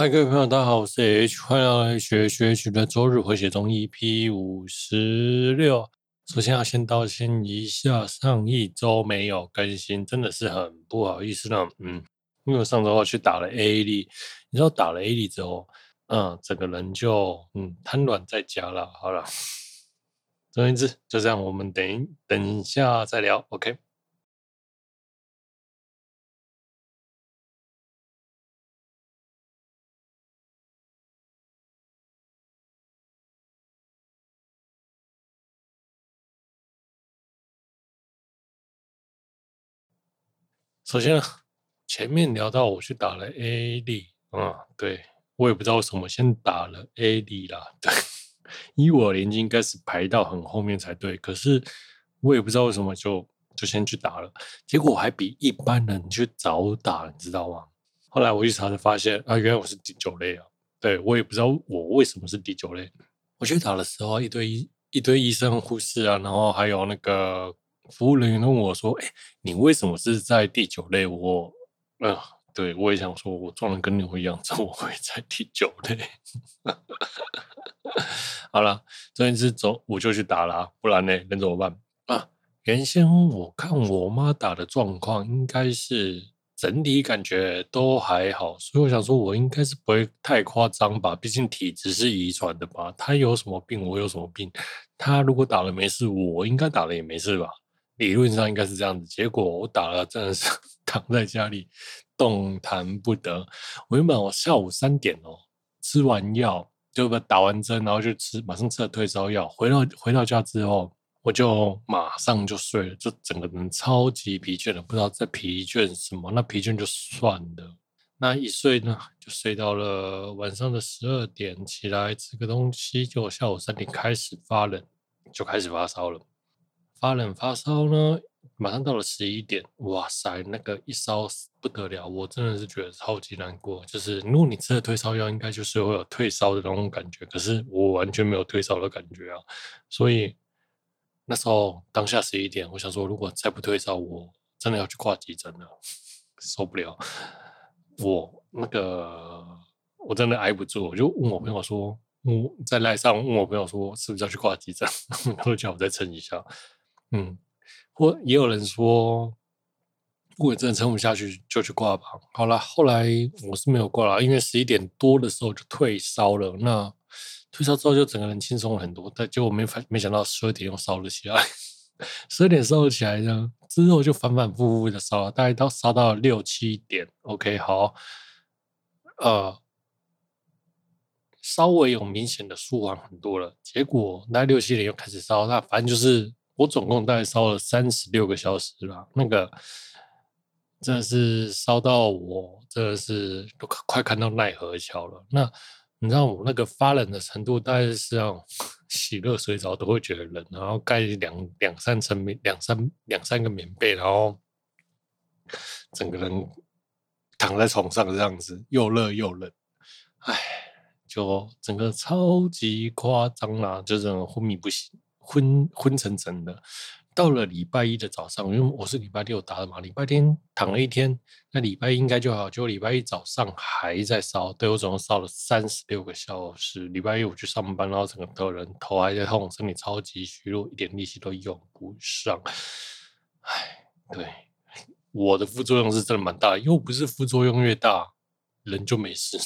嗨，各位朋友，大家好，我是 H，欢迎来学学学的周日回血中 EP 五十六。首先要先道歉一下，上一周没有更新，真的是很不好意思呢。嗯，因为我上周我去打了 A 粒，你知道打了 A 粒之后，嗯，整个人就嗯瘫软在家了。好了，总而言之就这样，我们等等一下再聊，OK。首先，前面聊到我去打了 A D，，嗯，对，我也不知道为什么先打了 A D 啦。对，以我年纪应该是排到很后面才对，可是我也不知道为什么就就先去打了，结果还比一般人去早打，你知道吗？后来我一查才发现啊，原来我是第九类啊。对，我也不知道我为什么是第九类。我去打的时候，一堆一堆医生护士啊，然后还有那个。服务人员问我说：“哎、你为什么是在第九类？”我，呃，对我也想说，我撞的跟牛一样，怎么会在第九类？好了，这一次走我就去打了，不然呢，能怎么办啊？原先我看我妈打的状况，应该是整体感觉都还好，所以我想说，我应该是不会太夸张吧？毕竟体质是遗传的吧？她有什么病，我有什么病？她如果打了没事，我应该打了也没事吧？理论上应该是这样子，结果我打了，真的是 躺在家里动弹不得。我原本我下午三点哦，吃完药就把打完针，然后就吃，马上吃了退烧药。回到回到家之后，我就马上就睡了，就整个人超级疲倦了，不知道在疲倦什么。那疲倦就算了，那一睡呢，就睡到了晚上的十二点，起来吃个东西，就下午三点开始发冷，就开始发烧了。发冷发烧呢，马上到了十一点，哇塞，那个一烧不得了，我真的是觉得超级难过。就是如果你吃了退烧药，应该就是会有退烧的那种感觉，可是我完全没有退烧的感觉啊。所以那时候当下十一点，我想说，如果再不退烧，我真的要去挂急诊了，受不了。我那个我真的挨不住，我就问我朋友说，我在赖上问我朋友说，是不是要去挂急诊？他说叫我再撑一下。嗯，或也有人说，如果真的撑不下去，就去挂吧。好了，后来我是没有挂了，因为十一点多的时候就退烧了。那退烧之后就整个人轻松了很多，但结果没反没想到十二点又烧了起来。十二点烧了起来呢，之后就反反复复的烧，大概到烧到六七点。OK，好，呃，稍微有明显的舒缓很多了。结果那六七点又开始烧，那反正就是。我总共大概烧了三十六个小时吧，那个真的是烧到我真的是都快看到奈何桥了。那你知道我那个发冷的程度，大概是要 洗热水澡都会觉得冷，然后盖两两三层棉，两三两三个棉被，然后整个人躺在床上这样子，又热又冷，哎，就整个超级夸张啦，就这种昏迷不醒。昏昏沉沉的，到了礼拜一的早上，因为我是礼拜六打的嘛，礼拜天躺了一天，那礼拜一应该就好，结果礼拜一早上还在烧，对，我总共烧了三十六个小时。礼拜一我去上班，然后整个头人头还在痛，身体超级虚弱，一点力气都用不上。唉，对，我的副作用是真的蛮大，又不是副作用越大人就没事，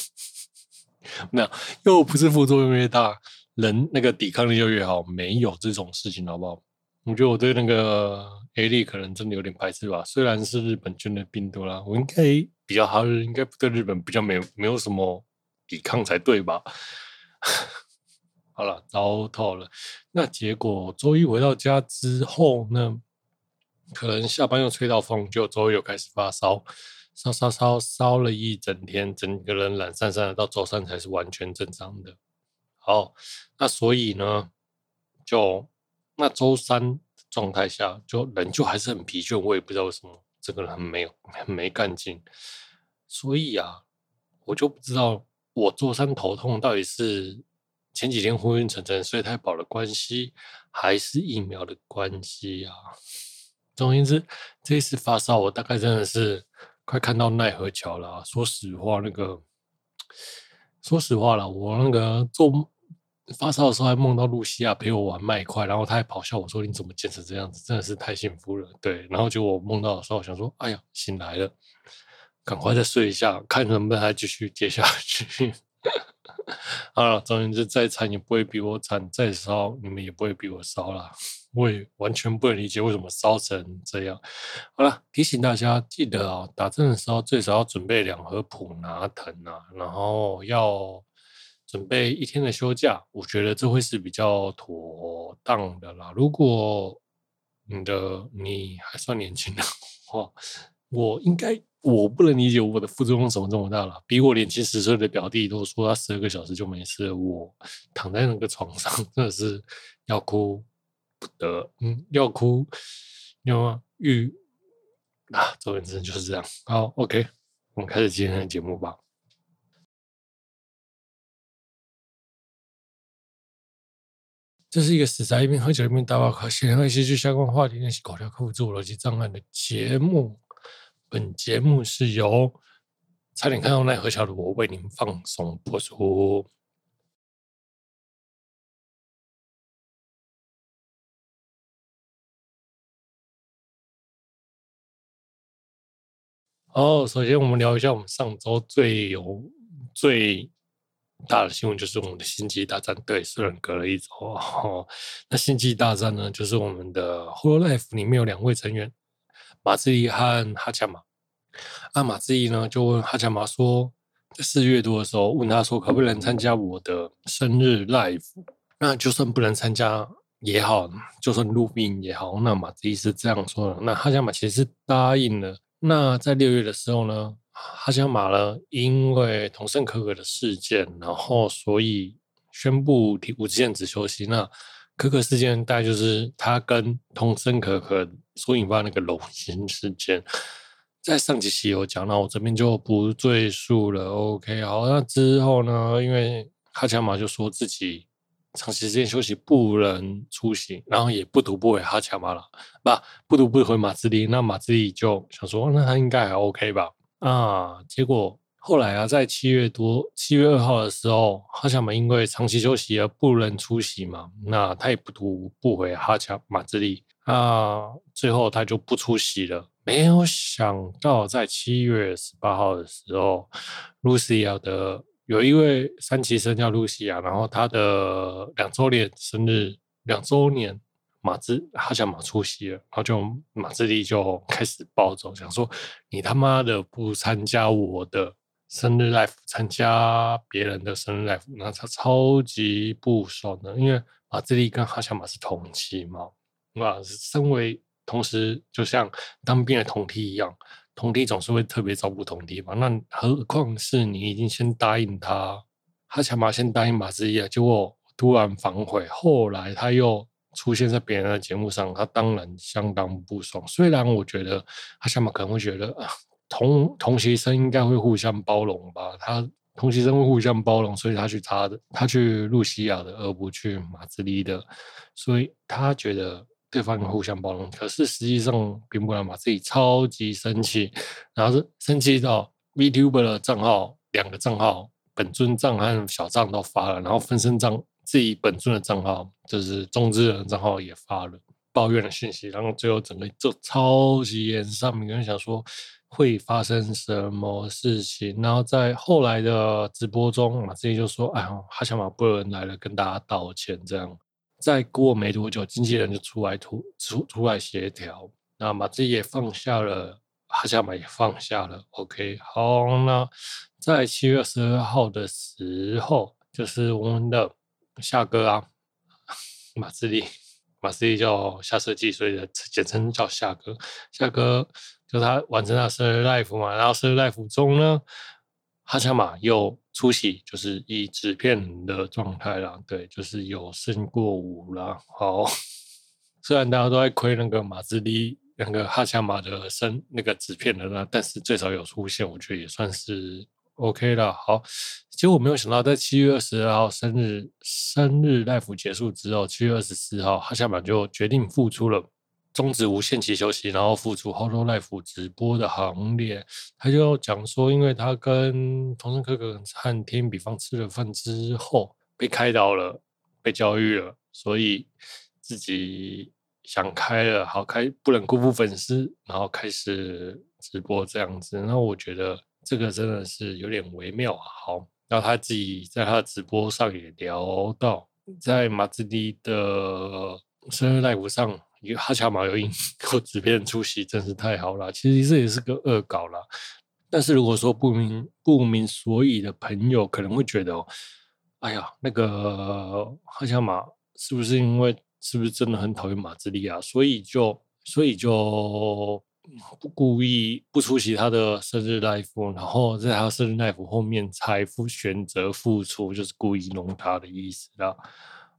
那，又不是副作用越大。人那个抵抗力就越好，没有这种事情，好不好？我觉得我对那个 A 粒可能真的有点排斥吧。虽然是日本菌的病毒啦，我应该比较好，应该对日本比较没没有什么抵抗才对吧？好了，糟透了。那结果周一回到家之后呢，可能下班又吹到风，就周一又开始发烧，烧烧烧烧了一整天，整个人懒散散的，到周三才是完全正常的。好，那所以呢，就那周三状态下，就人就还是很疲倦，我也不知道为什么，整个人很没有很没干劲。所以啊，我就不知道我周三头痛到底是前几天昏昏沉沉睡太饱的关系，还是疫苗的关系啊？总而言之，这一次发烧，我大概真的是快看到奈何桥了啊。说实话，那个。说实话了，我那个做发烧的时候还梦到露西亚陪我玩麦块，然后他还咆哮我说：“你怎么健成这样子？真的是太幸福了。”对，然后就我梦到的时候，想说：“哎呀，醒来了，赶快再睡一下，看能不能还继续接下去。”好了，总而言之，再惨也不会比我惨，再烧你们也不会比我烧了。我也完全不能理解为什么烧成这样。好了，提醒大家记得、哦，打针的时候最少要准备两盒普拿疼啊，然后要准备一天的休假。我觉得这会是比较妥当的啦。如果你的你还算年轻的话，我应该我不能理解我的副作用怎么这么大了。比我年轻十岁的表弟都说他十二个小时就没事，我躺在那个床上 真的是要哭。的嗯，要哭，要？欲啊，总而言之就是这样。好，OK，我们开始今天的节目吧。这是一个死宅一边喝酒一边打报告，闲聊一些就相关话题，练习口条，克服自我逻辑障碍的节目。本节目是由差点看到奈何桥的我为您放送播出。哦，首先我们聊一下我们上周最有最大的新闻，就是我们的星际大战。对，虽然隔了一周，哦，那星际大战呢，就是我们的 Holo Life 里面有两位成员马自立和哈恰马。那马自立呢，就问哈恰马说，在四月多的时候，问他说，可不能参加我的生日 life？那就算不能参加也好，就算录音也好，那马自立是这样说的。那哈强马其实是答应了。那在六月的时候呢，哈强马呢，因为桐生可可的事件，然后所以宣布无无限制休息。那可可事件大概就是他跟桐生可可所引发那个龙心事件，在上集期有讲，那我这边就不赘述了。OK，好，那之后呢，因为哈强马就说自己。长时间休息不能出行，然后也不读不回哈恰马了，不不读不回马自立，那马自立就想说，那他应该还 OK 吧？啊，结果后来啊，在七月多七月二号的时候，哈强马因为长期休息而不能出席嘛，那他也不读不回哈恰马自立，啊，最后他就不出席了。没有想到在七月十八号的时候，Lucia 的。有一位三期生叫露西亚，然后他的两周年生日，两周年马自哈强马出席了，然后就马自立就开始暴走，想说你他妈的不参加我的生日 life，参加别人的生日 life，那他超级不爽的，因为马自立跟哈强马是同期嘛，啊，身为同时就像当兵的同梯一样。同梯总是会特别照顾同梯嘛，那何况是你已经先答应他，哈强马先答应马自立，结果突然反悔，后来他又出现在别人的节目上，他当然相当不爽。虽然我觉得哈强马可能会觉得啊，同同学生应该会互相包容吧，他同学生会互相包容，所以他去他的，他去露西亚的，而不去马自立的，所以他觉得。对方互相包容，可是实际上并不然嘛，自己超级生气，然后是生气到 VTuber 的账号两个账号本尊账和小账都发了，然后分身账自己本尊的账号就是中之人账号也发了抱怨的讯息，然后最后整个就超级严上，每个人想说会发生什么事情，然后在后来的直播中嘛，自己就说：“哎呦，哈强马不能来了，跟大家道歉。”这样。再过没多久，经纪人就出来出出出来协调，那马自也放下了，阿夏马也放下了。OK，好，那在七月十二号的时候，就是我们的夏哥啊，马自立，马自立叫夏设计，所以简称叫夏哥。夏哥就他完成他生日 life 嘛，然后生日 life 中呢，哈恰马又。出席就是以纸片人的状态啦，对，就是有胜过五啦。好，虽然大家都在亏那个马自立那个哈恰马的生那个纸片人啦，但是最少有出现，我觉得也算是 OK 了。好，结果我没有想到，在七月二十二号生日生日 live 结束之后，七月二十四号哈恰马就决定复出了。终止无限期休息，然后复出 Holo Life 直播的行列。他就讲说，因为他跟同生哥哥和天比方吃了饭之后，被开导了，被教育了，所以自己想开了，好开，不能辜负粉丝，然后开始直播这样子。那我觉得这个真的是有点微妙。好，然后他自己在他的直播上也聊到，在马自立的生日 live 上。哈强马有印有纸片出席，真是太好了。其实这也是个恶搞啦。但是如果说不明不明所以的朋友，可能会觉得，哎呀，那个哈强马是不是因为是不是真的很讨厌马自立啊？所以就所以就不故意不出席他的生日 life，然后在他生日 life 后面才复选择复出，就是故意弄他的意思啦。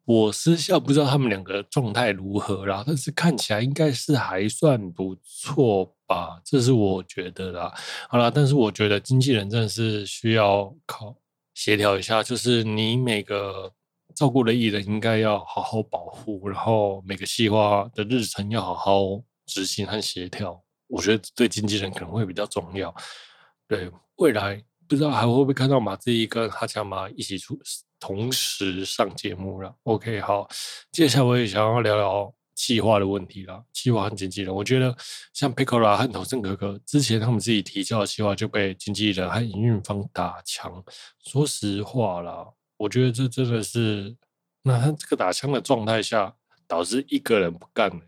我私下不知道他们两个状态如何啦，但是看起来应该是还算不错吧，这是我觉得啦。好啦，但是我觉得经纪人真的是需要靠协调一下，就是你每个照顾的艺人应该要好好保护，然后每个计划的日程要好好执行和协调。我觉得对经纪人可能会比较重要。对，未来不知道还会不会看到马自立跟哈强马一起出。同时上节目了，OK，好，接下来我也想要聊聊企划的问题了。企划和经纪人，我觉得像 Piccola 和桐生可可之前他们自己提交的企划就被经纪人和营运方打枪。说实话啦，我觉得这真的是，那他这个打枪的状态下，导致一个人不干了，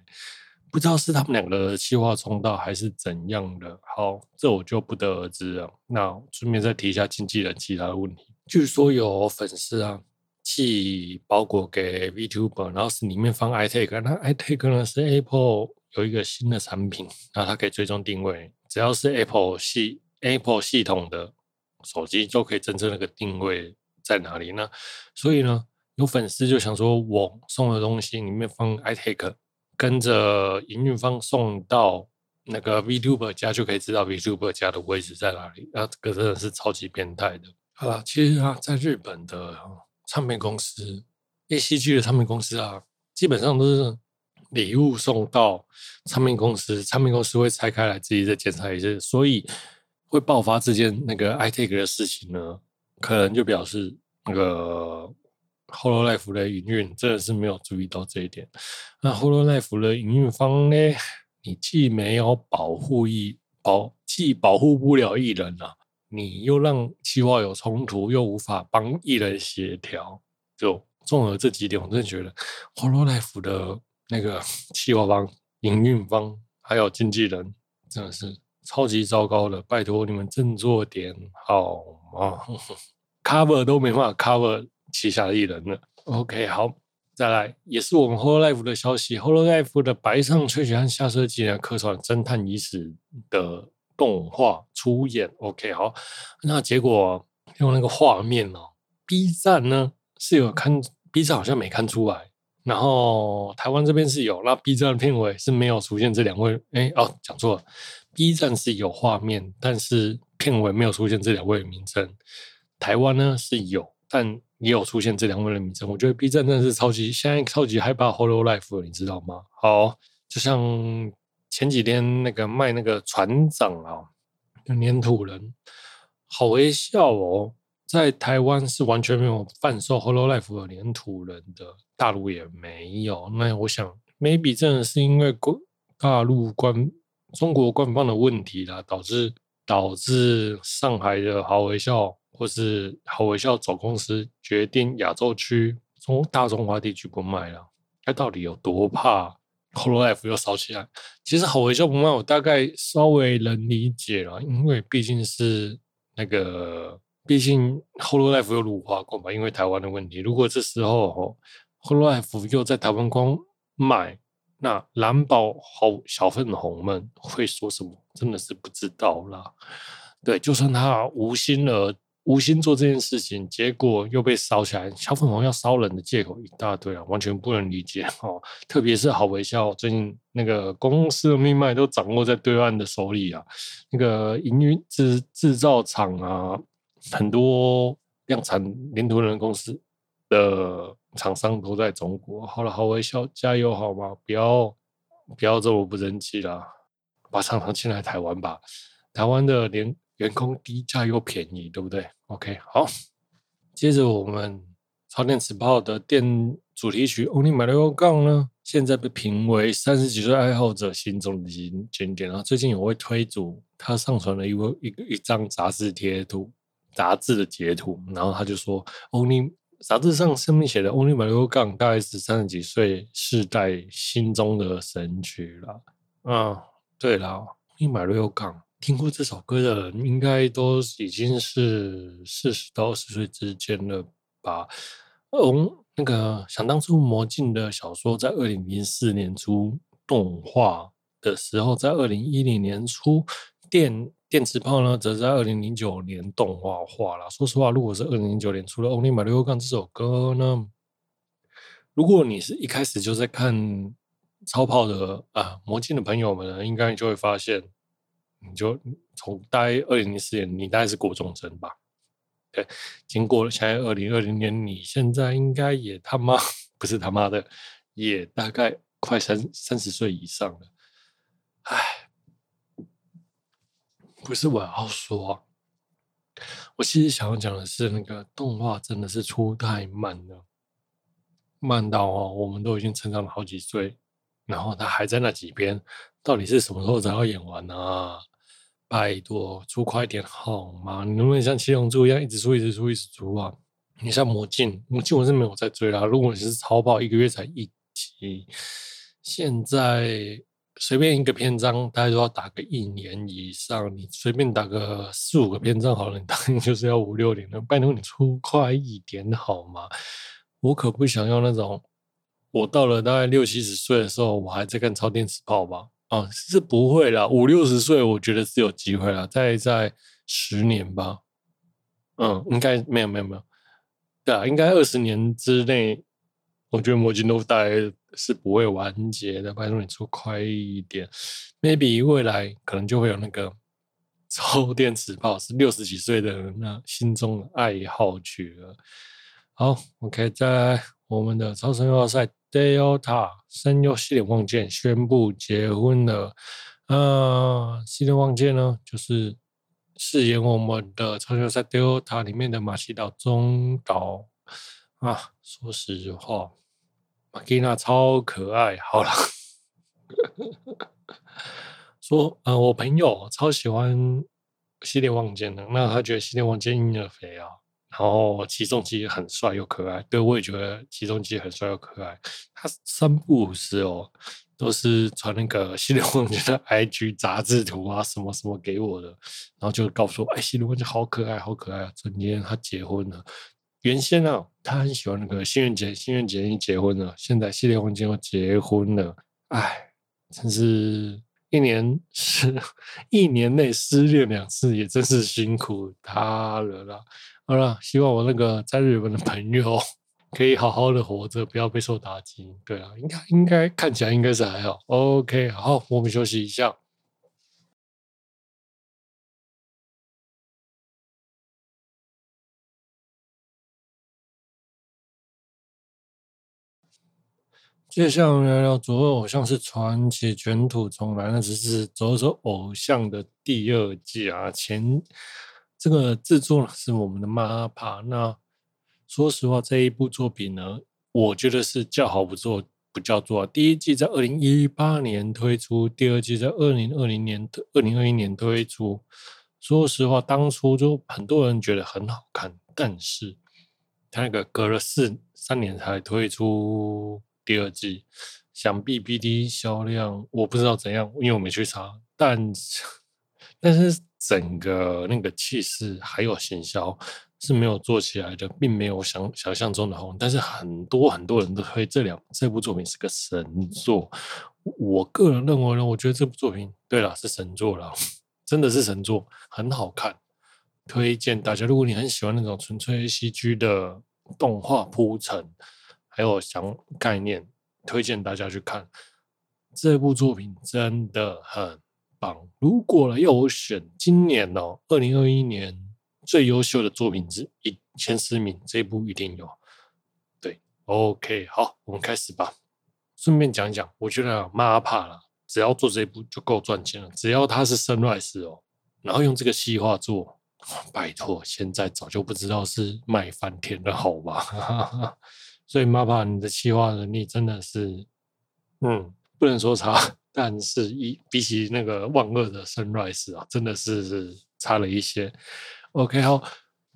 不知道是他们两个的企划冲到还是怎样的。好，这我就不得而知了。那顺便再提一下经纪人其他的问题。据说有粉丝啊寄包裹给 VTuber，然后是里面放 iTag，那 iTag 呢是 Apple 有一个新的产品，那它可以追踪定位，只要是 Apple 系 Apple 系统的手机就可以侦测那个定位在哪里。那所以呢，有粉丝就想说，我送的东西里面放 iTag，跟着营运方送到那个 VTuber 家，就可以知道 VTuber 家的位置在哪里。那这个真的是超级变态的。好了，其实啊，在日本的唱片公司，ACG 的唱片公司啊，基本上都是礼物送到唱片公司，唱片公司会拆开来自己再检查一次，所以会爆发这件那个 iTag 的事情呢，可能就表示那个 Hololive 的营运真的是没有注意到这一点。那 Hololive 的营运方呢，你既没有保护艺保，既保护不了艺人啊。你又让企划有冲突，又无法帮艺人协调，就综合这几点，我真的觉得 Hololive 的那个 企划方、营运方还有经纪人真的是超级糟糕的。拜托你们振作点好吗？Cover 都没办法 cover 旗下的艺人了。OK，好，再来也是我们 Hololive 的消息，Hololive 的白上吹雪和下车记呢客串侦探已死的。动画出演，OK，好，那结果用那个画面哦，B 站呢是有看，B 站好像没看出来，然后台湾这边是有，那 B 站片尾是没有出现这两位，哎哦，讲错了，B 站是有画面，但是片尾没有出现这两位的名称，台湾呢是有，但也有出现这两位的名称，我觉得 B 站真的是超级现在超级害怕 Hololive 你知道吗？好，就像。前几天那个卖那个船长啊，黏土人，好微笑哦，在台湾是完全没有贩售 hollo life 的黏土人的，大陆也没有。那我想，maybe 真的是因为国大陆官中国官方的问题啦，导致导致上海的好微笑或是好微笑总公司决定亚洲区中大中华地区不卖了。他到底有多怕？Hololive 又烧起来，其实好微笑不卖，我大概稍微能理解了，因为毕竟是那个，毕竟 Hololive 又辱华过嘛，因为台湾的问题。如果这时候 Hololive 又在台湾光卖，那蓝宝好小粉红们会说什么？真的是不知道啦。对，就算他无心而。无心做这件事情，结果又被烧起来。小粉红要烧人的借口一大堆啊，完全不能理解 哦。特别是好微笑，最近那个公司的命脉都掌握在对岸的手里啊。那个营运制制造厂啊，很多量产黏土人公司的厂商都在中国。好了，好微笑，加油好吗？不要不要这么不争气啦，把厂商进来台湾吧。台湾的连员工低价又便宜，对不对？OK，好。接着我们超电磁炮的电主题曲《Only Mario Gun》呢，现在被评为三十几岁爱好者心中的经典。然后最近有位推主，他上传了一个一个一张杂志贴图，杂志的截图，然后他就说，Only 杂志上上面写的《Only Mario Gun》大概是三十几岁世代心中的神曲了。嗯，对了，《Only Mario Gun》。听过这首歌的人，应该都已经是四十到二十岁之间了吧？哦，那个想当初魔镜的小说在二零零四年出动画的时候，在二零一零年出电电磁炮呢，则在二零零九年动画化了。说实话，如果是二零零九年出了《Only Mario Gun》这首歌呢，如果你是一开始就在看超炮的啊魔镜的朋友们呢，应该就会发现。你就从大概二零零四年，你大概是国中生吧？对，经过了现在二零二零年，你现在应该也他妈 不是他妈的，也大概快三三十岁以上了。唉，不是我要说，我其实想要讲的是，那个动画真的是出太慢了，慢到哦，我们都已经成长了好几岁。然后他还在那几边，到底是什么时候才要演完呢？啊？拜托，出快点好吗？你能不能像七龙珠一样一直出、一直出、一直出啊？你像魔镜，魔镜我是没有在追啦。如果你是超跑，一个月才一集，现在随便一个篇章，大概都要打个一年以上。你随便打个四五个篇章好了，你 当然就是要五六年了。拜托你出快一点好吗？我可不想要那种。我到了大概六七十岁的时候，我还在看超电磁炮吧？哦，是不会啦，五六十岁，我觉得是有机会啦，再在十年吧。嗯，应该没有没有没有，对啊，应该二十年之内，我觉得魔镜都大概是不会完结的。拜托你出快一点，maybe 未来可能就会有那个超电磁炮，是六十几岁的人那心中的爱好曲了。好，OK，在我们的超神要塞。Delta 声优系列望见宣布结婚了，呃，系列望见呢，就是饰演我们的超级赛 Delta 里面的马西岛中岛啊。说实话，马吉娜超可爱。好了，说，呃，我朋友超喜欢系列望见的，那他觉得系列望见婴儿肥啊。然后起重机很帅又可爱，对，我也觉得起重机很帅又可爱。他三不五时哦，都是传那个系列望见的 IG 杂志图啊，什么什么给我的，然后就告诉我，哎，系列望见好可爱，好可爱啊！今天他结婚了，原先呢、啊，他很喜欢那个新垣结，新垣结衣结婚了，现在系列望见又结婚了，哎，真是一年是一年内失恋两次，也真是辛苦他了啦。好了，希望我那个在日本的朋友可以好好的活着，不要备受打击。对啊，应该应该看起来应该是还好。OK，好，我们休息一下。接下来聊聊《左耳偶像是传奇》卷土重来，那只是《左耳偶像》的第二季啊，前。这个制作呢是我们的 MAPPA。那说实话，这一部作品呢，我觉得是叫好不做不叫座。第一季在二零一八年推出，第二季在二零二零年、二零二一年推出。说实话，当初就很多人觉得很好看，但是他那个隔了四三年才推出第二季，想必 BD 销量我不知道怎样，因为我没去查，但是 但是。整个那个气势还有行销是没有做起来的，并没有想想象中的红。但是很多很多人都推这两这部作品是个神作。我个人认为呢，我觉得这部作品对了是神作了，真的是神作，很好看，推荐大家。如果你很喜欢那种纯粹 CG 的动画铺陈，还有想概念，推荐大家去看这部作品，真的很。棒！如果要我选今年哦，二零二一年最优秀的作品之一前十名，这部一定有。对，OK，好，我们开始吧。顺便讲讲，我觉得妈怕了，只要做这部就够赚钱了。只要他是 Sunrise 哦，然后用这个细化做，拜托，现在早就不知道是卖翻天了，好吧？所以马爸你的企划能力真的是，嗯，不能说差，但是一比起那个万恶的 Sunrise 啊，真的是差了一些。OK，好。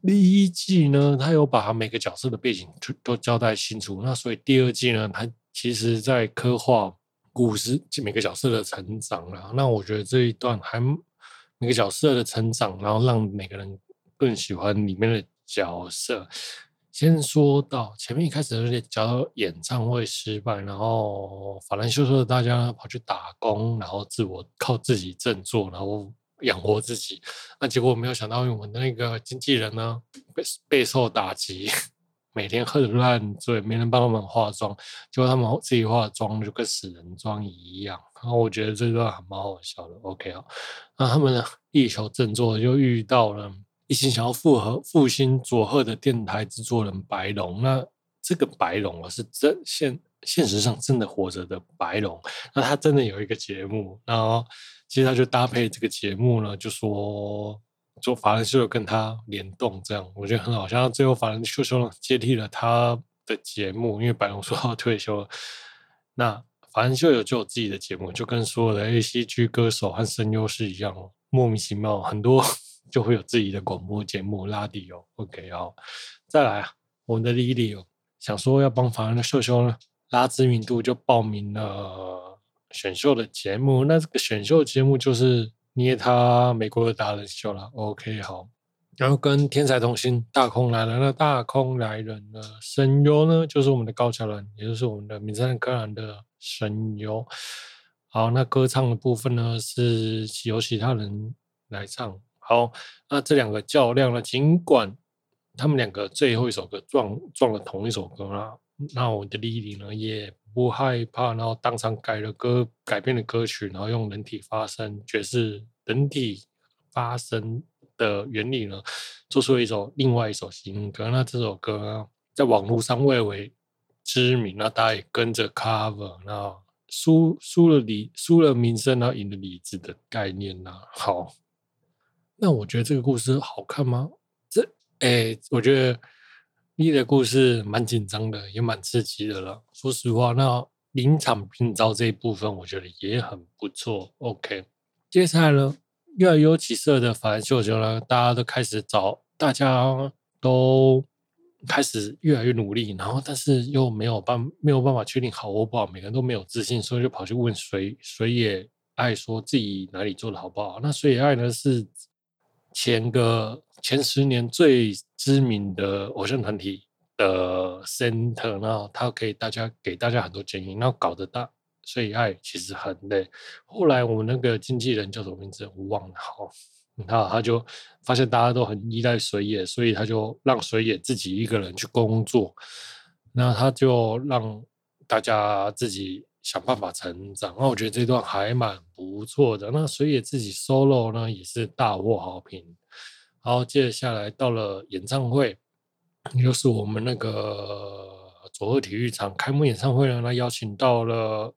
第一季呢，他有把每个角色的背景都都交代清楚。那所以第二季呢，他其实在刻画故事每个角色的成长了。那我觉得这一段还每个角色的成长，然后让每个人更喜欢里面的角色。先说到前面一开始那些讲演唱会失败，然后法兰修说的大家跑去打工，然后自我靠自己振作，然后。养活自己，那结果没有想到，我们的那个经纪人呢，备备受打击，每天喝得烂醉，没人帮他们化妆，结果他们自己化妆就跟死人妆一样。然后我觉得这段还蛮好笑的。OK 啊，那他们呢一求振作，就遇到了一心想要复合复兴佐贺的电台制作人白龙。那这个白龙啊，是真现现实上真的活着的白龙。那他真的有一个节目，然后。其实他就搭配这个节目呢，就说做法兰修跟他联动，这样我觉得很好。像最后法兰修修接替了他的节目，因为白龙说要退休了，那法兰修就有自己的节目，就跟所有的 ACG 歌手和声优是一样，莫名其妙很多就会有自己的广播节目拉迪哦。OK 哦，再来啊，我们的 Lily 哦，想说要帮法兰修修呢拉知名度，就报名了。选秀的节目，那这个选秀节目就是捏他美国的达人秀了。OK，好，然后跟天才童星大空来了，那大空来人的声优呢，就是我们的高桥人，也就是我们的名侦探柯南的声优。好，那歌唱的部分呢，是由其他人来唱。好，那这两个较量呢，尽管他们两个最后一首歌撞撞了同一首歌啦，那我的莉莉呢也。不害怕，然后当场改了歌，改编了歌曲，然后用人体发声爵士人体发声的原理呢，做出了一首另外一首新歌。那这首歌呢，在网络上蔚为知名，那大家也跟着 cover，那输输了理，输了名声，然后赢了理智的概念呢。好，那我觉得这个故事好看吗？这，哎，我觉得。你的故事蛮紧张的，也蛮刺激的了。说实话，那临场聘召这一部分，我觉得也很不错。OK，接下来呢，越来越有起色的法兰修修呢，大家都开始找，大家都开始越来越努力，然后但是又没有办没有办法确定好或不好，每个人都没有自信，所以就跑去问水水野爱，说自己哪里做的好不好。那水野爱呢，是前个。前十年最知名的偶像团体的 center，然后他可以大家给大家很多建议，然后搞得大，所以爱其实很累。后来我们那个经纪人叫什么名字我忘了，好，然后他就发现大家都很依赖水野，所以他就让水野自己一个人去工作，那他就让大家自己想办法成长。那我觉得这段还蛮不错的。那水野自己 solo 呢也是大获好评。好，接下来到了演唱会，又是我们那个佐贺体育场开幕演唱会呢，那邀请到了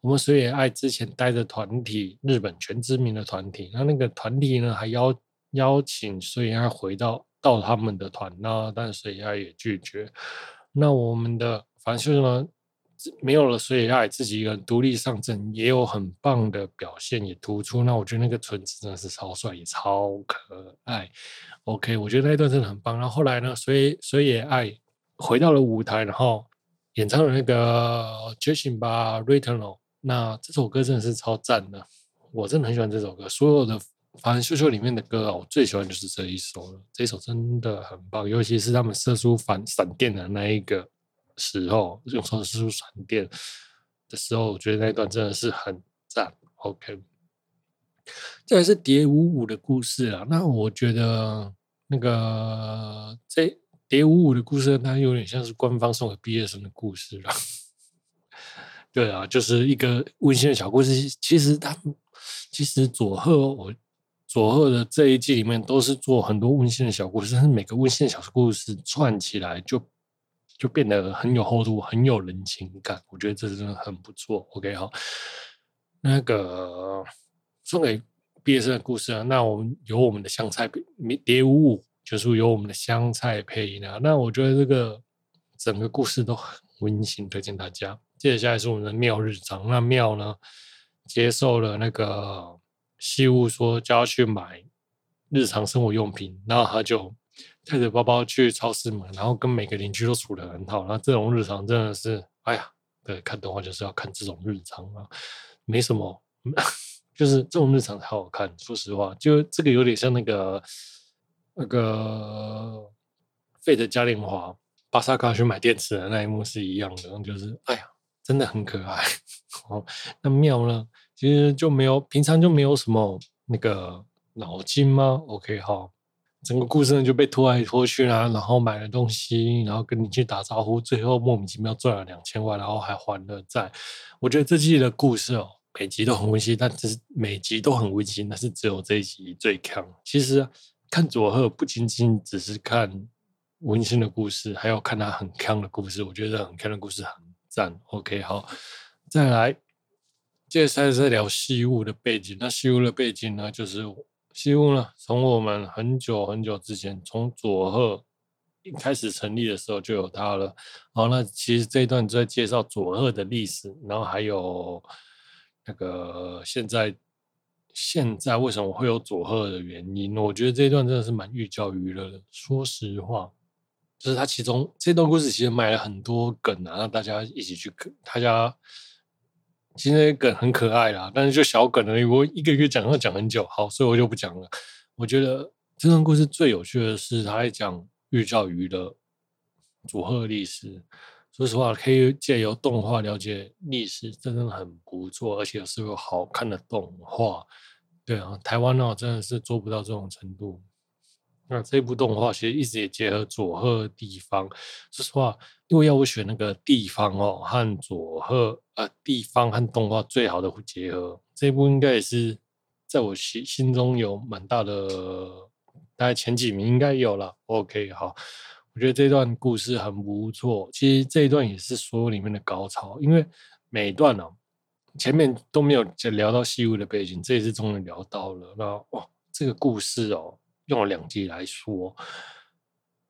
我们水野爱之前待的团体，日本全知名的团体。那那个团体呢，还邀邀请水野爱回到到他们的团，呢但水野爱也拒绝。那我们的法兰修修呢？没有了，所以爱自己一个人独立上阵，也有很棒的表现，也突出。那我觉得那个纯子真的是超帅，也超可爱。OK，我觉得那一段真的很棒。然后后来呢，所以所以也爱回到了舞台，然后演唱了那个《觉醒吧，Returnal》。那这首歌真的是超赞的，我真的很喜欢这首歌。所有的法兰修修里面的歌啊，我最喜欢就是这一首了。这一首真的很棒，尤其是他们射出反闪电的那一个。时候用手使出闪电的时候，我觉得那一段真的是很赞。OK，这还是蝶舞舞的故事啊。那我觉得那个这蝶舞舞的故事，它有点像是官方送给毕业生的故事了。对啊，就是一个温馨的小故事。其实他其实佐贺我佐贺的这一季里面都是做很多温馨的小故事，但是每个温馨的小故事串起来就。就变得很有厚度，很有人情感。我觉得这真的很不错。OK，好，那个送给毕业生的故事啊，那我们有我们的香菜蝶舞舞，就是有我们的香菜配音啊。那我觉得这个整个故事都很温馨，推荐大家。接下来是我们的庙日常，那庙呢接受了那个西屋说叫他去买日常生活用品，然后他就。带着包包去超市嘛，然后跟每个邻居都处得很好。那这种日常真的是，哎呀，对，看动画就是要看这种日常啊，没什么，就是这种日常才好看。说实话，就这个有点像那个那个费德嘉年华巴萨卡去买电池的那一幕是一样的，就是哎呀，真的很可爱。哦，那妙呢，其实就没有平常就没有什么那个脑筋吗？OK，好。整个故事呢就被拖来拖去啦，然后买了东西，然后跟你去打招呼，最后莫名其妙赚了两千万，然后还还了债。我觉得这季的故事哦，每集都很温馨，但只是每集都很温馨，但是只有这一集最强。其实，看佐贺不仅仅只是看温馨的故事，还要看他很强的故事。我觉得很强的故事很赞。OK，好，再来，接下来再聊西屋的背景。那西屋的背景呢，就是。西屋呢，从我们很久很久之前，从佐贺一开始成立的时候就有它了。好，那其实这一段就在介绍佐贺的历史，然后还有那个现在现在为什么会有佐贺的原因。我觉得这一段真的是蛮寓教于乐的。说实话，就是它其中这段故事其实埋了很多梗啊，让大家一起去看，大家。其实梗很可爱啦，但是就小梗而已。我一个一个讲要讲很久，好，所以我就不讲了。我觉得这段故事最有趣的是，他在讲寓教于乐佐贺历史。说实话，可以借由动画了解历史，真的很不错，而且是个好看的动画。对啊，台湾呢真的是做不到这种程度。那这部动画其实一直也结合佐贺地方。说实话，因为要我选那个地方哦，和佐贺呃地方和动画最好的结合，这部应该也是在我心心中有蛮大的，大概前几名应该有了。OK，好，我觉得这段故事很不错。其实这一段也是所有里面的高潮，因为每一段呢、前面都没有聊到西屋的背景，这一次终于聊到了。那哇，这个故事哦。用了两集来说，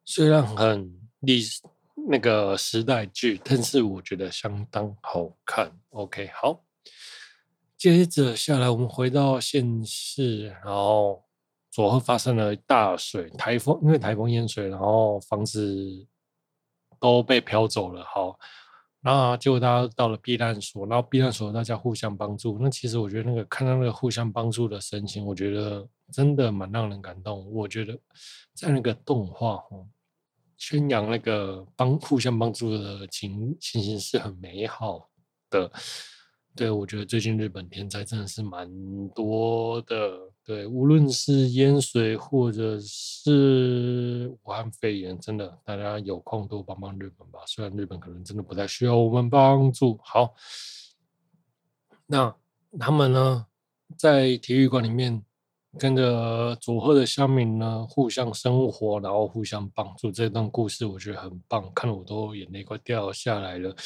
虽然很历史那个时代剧，但是我觉得相当好看。OK，好，接着下来我们回到现实，然后佐贺发生了大水台风，因为台风淹水，然后房子都被飘走了。好。然后结果大家到了避难所，然后避难所大家互相帮助。那其实我觉得那个看到那个互相帮助的神情，我觉得真的蛮让人感动。我觉得在那个动画哦，宣扬那个帮互相帮助的情情形是很美好的。对，我觉得最近日本天灾真的是蛮多的。对，无论是淹水或者是武汉肺炎，真的大家有空多帮帮日本吧。虽然日本可能真的不太需要我们帮助。好，那他们呢，在体育馆里面跟着佐贺的乡民呢，互相生活，然后互相帮助。这段故事我觉得很棒，看得我都眼泪快掉下来了。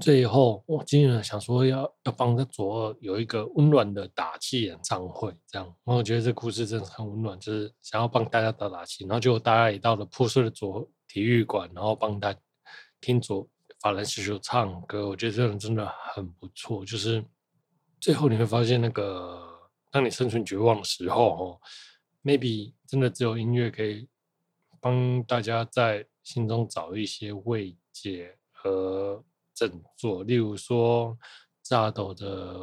最后，我今天想说要要帮着佐贺有一个温暖的打气演唱会，这样，我觉得这故事真的很温暖，就是想要帮大家打打气。然后就大家也到了破碎的左体育馆，然后帮他听左法兰西秀唱歌，我觉得这人真的很不错。就是最后你会发现，那个当你生存绝望的时候，哦，maybe 真的只有音乐可以帮大家在心中找一些慰藉和。振作，例如说炸斗的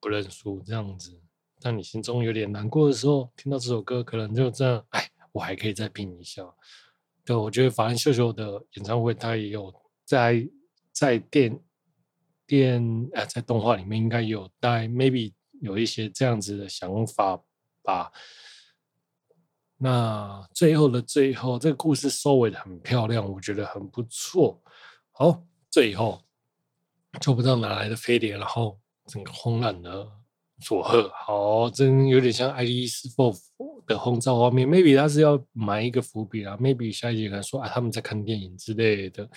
不认输这样子，当你心中有点难过的时候，听到这首歌，可能就这样，哎，我还可以再拼一下。对，我觉得法兰秀秀的演唱会，他也有在在电电呃，在动画里面应该有带，maybe 有一些这样子的想法吧。那最后的最后，这个故事收尾的很漂亮，我觉得很不错。好。最后就不知道哪来的飞碟，然后整个轰烂了佐贺，好，真有点像爱丽丝梦的轰炸画面。Maybe 他是要埋一个伏笔啊，Maybe 下一集可能说啊，他们在看电影之类的，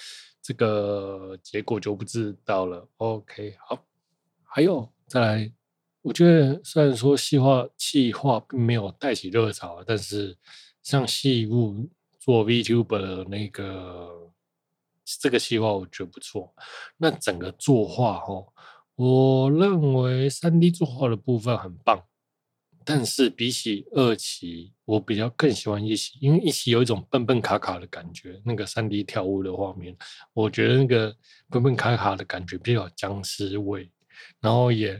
这个结果就不知道了。OK，好，还有再来，我觉得虽然说细化气化并没有带起热潮，但是像细物做 VTuber 那个这个企划，我觉得不错。那整个作画哦。我认为三 D 作画的部分很棒，但是比起二期，我比较更喜欢一期，因为一期有一种笨笨卡卡的感觉。那个三 D 跳舞的画面，我觉得那个笨笨卡卡的感觉比较僵尸味，然后也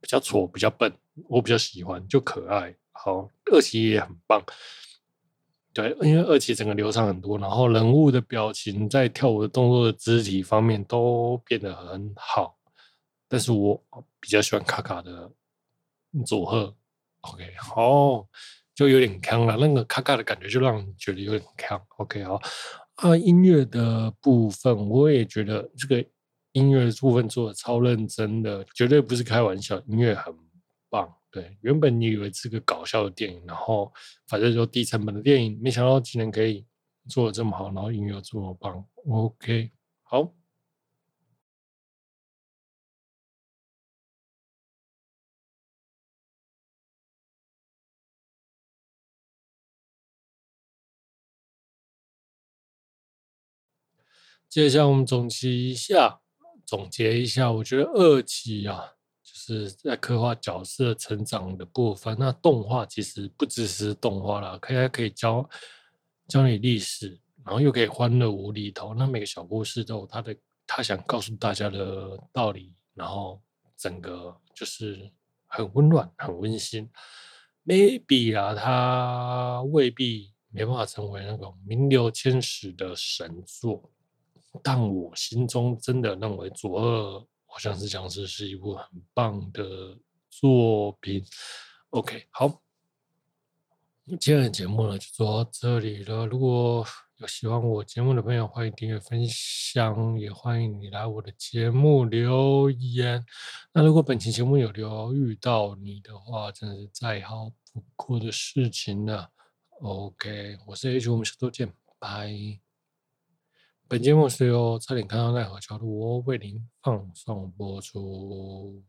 比较挫，比较笨，我比较喜欢，就可爱。好，二期也很棒，对，因为二期整个流畅很多，然后人物的表情在跳舞的动作的肢体方面都变得很好。但是我比较喜欢卡卡的佐贺，OK，好，就有点锵了。那个卡卡的感觉就让人觉得有点锵，OK，好。啊，音乐的部分我也觉得这个音乐的部分做的超认真的，绝对不是开玩笑，音乐很棒。对，原本你以为是个搞笑的电影，然后反正就低成本的电影，没想到竟然可以做的这么好，然后音乐这么棒，OK，好。接下来我们总结一下，总结一下，我觉得二期啊，是在刻画角色成长的部分。那动画其实不只是动画啦，可以可以教教你历史，然后又可以欢乐无厘头。那每个小故事都有他的他想告诉大家的道理，然后整个就是很温暖、很温馨。Maybe 啊，他未必没办法成为那种名留千史的神作。但我心中真的认为《佐贺好像是僵尸》是一部很棒的作品。OK，好，今天的节目呢就做到这里了。如果有喜欢我节目的朋友，欢迎订阅分享，也欢迎你来我的节目留言。那如果本期节目有疗愈到你的话，真的是再好不过的事情了。OK，我是 H，我们下周见，拜。本节目是由差点看到奈何桥的我为您放送播出。